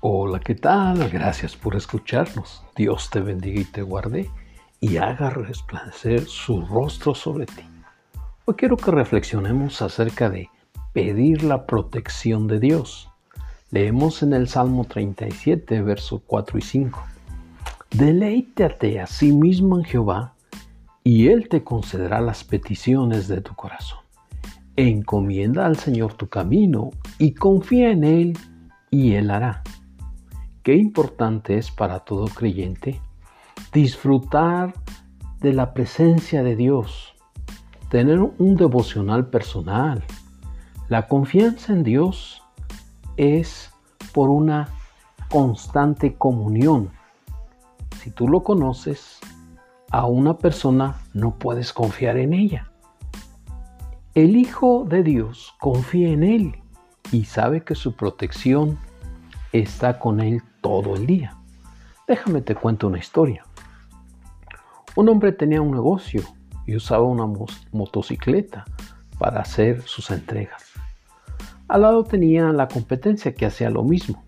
Hola, ¿qué tal? Gracias por escucharnos. Dios te bendiga y te guarde y haga resplandecer su rostro sobre ti. Hoy quiero que reflexionemos acerca de pedir la protección de Dios. Leemos en el Salmo 37, versos 4 y 5. Deleítate a sí mismo en Jehová y Él te concederá las peticiones de tu corazón. Encomienda al Señor tu camino y confía en Él y Él hará. Qué importante es para todo creyente disfrutar de la presencia de Dios, tener un devocional personal. La confianza en Dios es por una constante comunión. Si tú lo conoces, a una persona no puedes confiar en ella. El Hijo de Dios confía en Él y sabe que su protección está con Él todo el día. Déjame te cuento una historia. Un hombre tenía un negocio y usaba una motocicleta para hacer sus entregas. Al lado tenía la competencia que hacía lo mismo.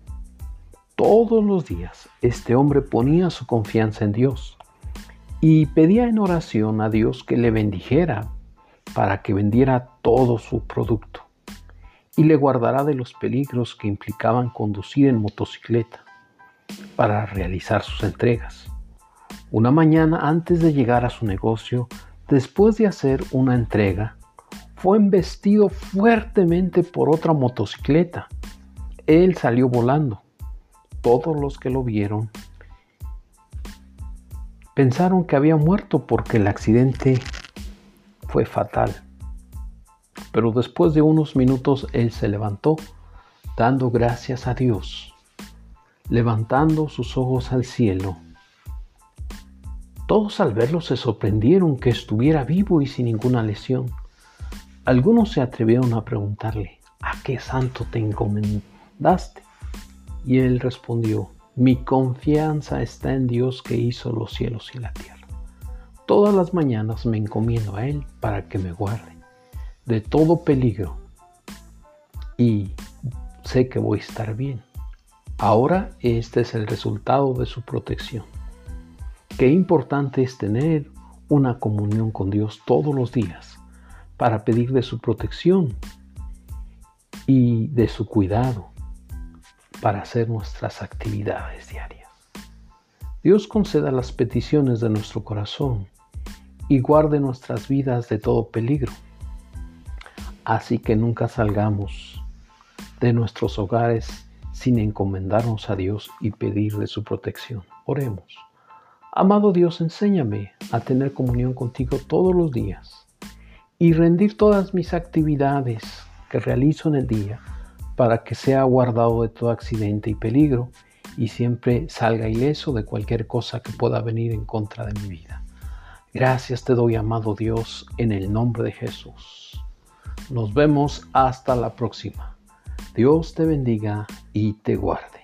Todos los días este hombre ponía su confianza en Dios y pedía en oración a Dios que le bendijera para que vendiera todo su producto y le guardará de los peligros que implicaban conducir en motocicleta para realizar sus entregas. Una mañana antes de llegar a su negocio, después de hacer una entrega, fue embestido fuertemente por otra motocicleta. Él salió volando. Todos los que lo vieron pensaron que había muerto porque el accidente fue fatal. Pero después de unos minutos él se levantó, dando gracias a Dios, levantando sus ojos al cielo. Todos al verlo se sorprendieron que estuviera vivo y sin ninguna lesión. Algunos se atrevieron a preguntarle, ¿a qué santo te encomendaste? Y él respondió, mi confianza está en Dios que hizo los cielos y la tierra. Todas las mañanas me encomiendo a Él para que me guarde de todo peligro y sé que voy a estar bien. Ahora este es el resultado de su protección. Qué importante es tener una comunión con Dios todos los días para pedir de su protección y de su cuidado para hacer nuestras actividades diarias. Dios conceda las peticiones de nuestro corazón y guarde nuestras vidas de todo peligro. Así que nunca salgamos de nuestros hogares sin encomendarnos a Dios y pedirle su protección. Oremos. Amado Dios, enséñame a tener comunión contigo todos los días y rendir todas mis actividades que realizo en el día para que sea guardado de todo accidente y peligro y siempre salga ileso de cualquier cosa que pueda venir en contra de mi vida. Gracias te doy, amado Dios, en el nombre de Jesús. Nos vemos hasta la próxima. Dios te bendiga y te guarde.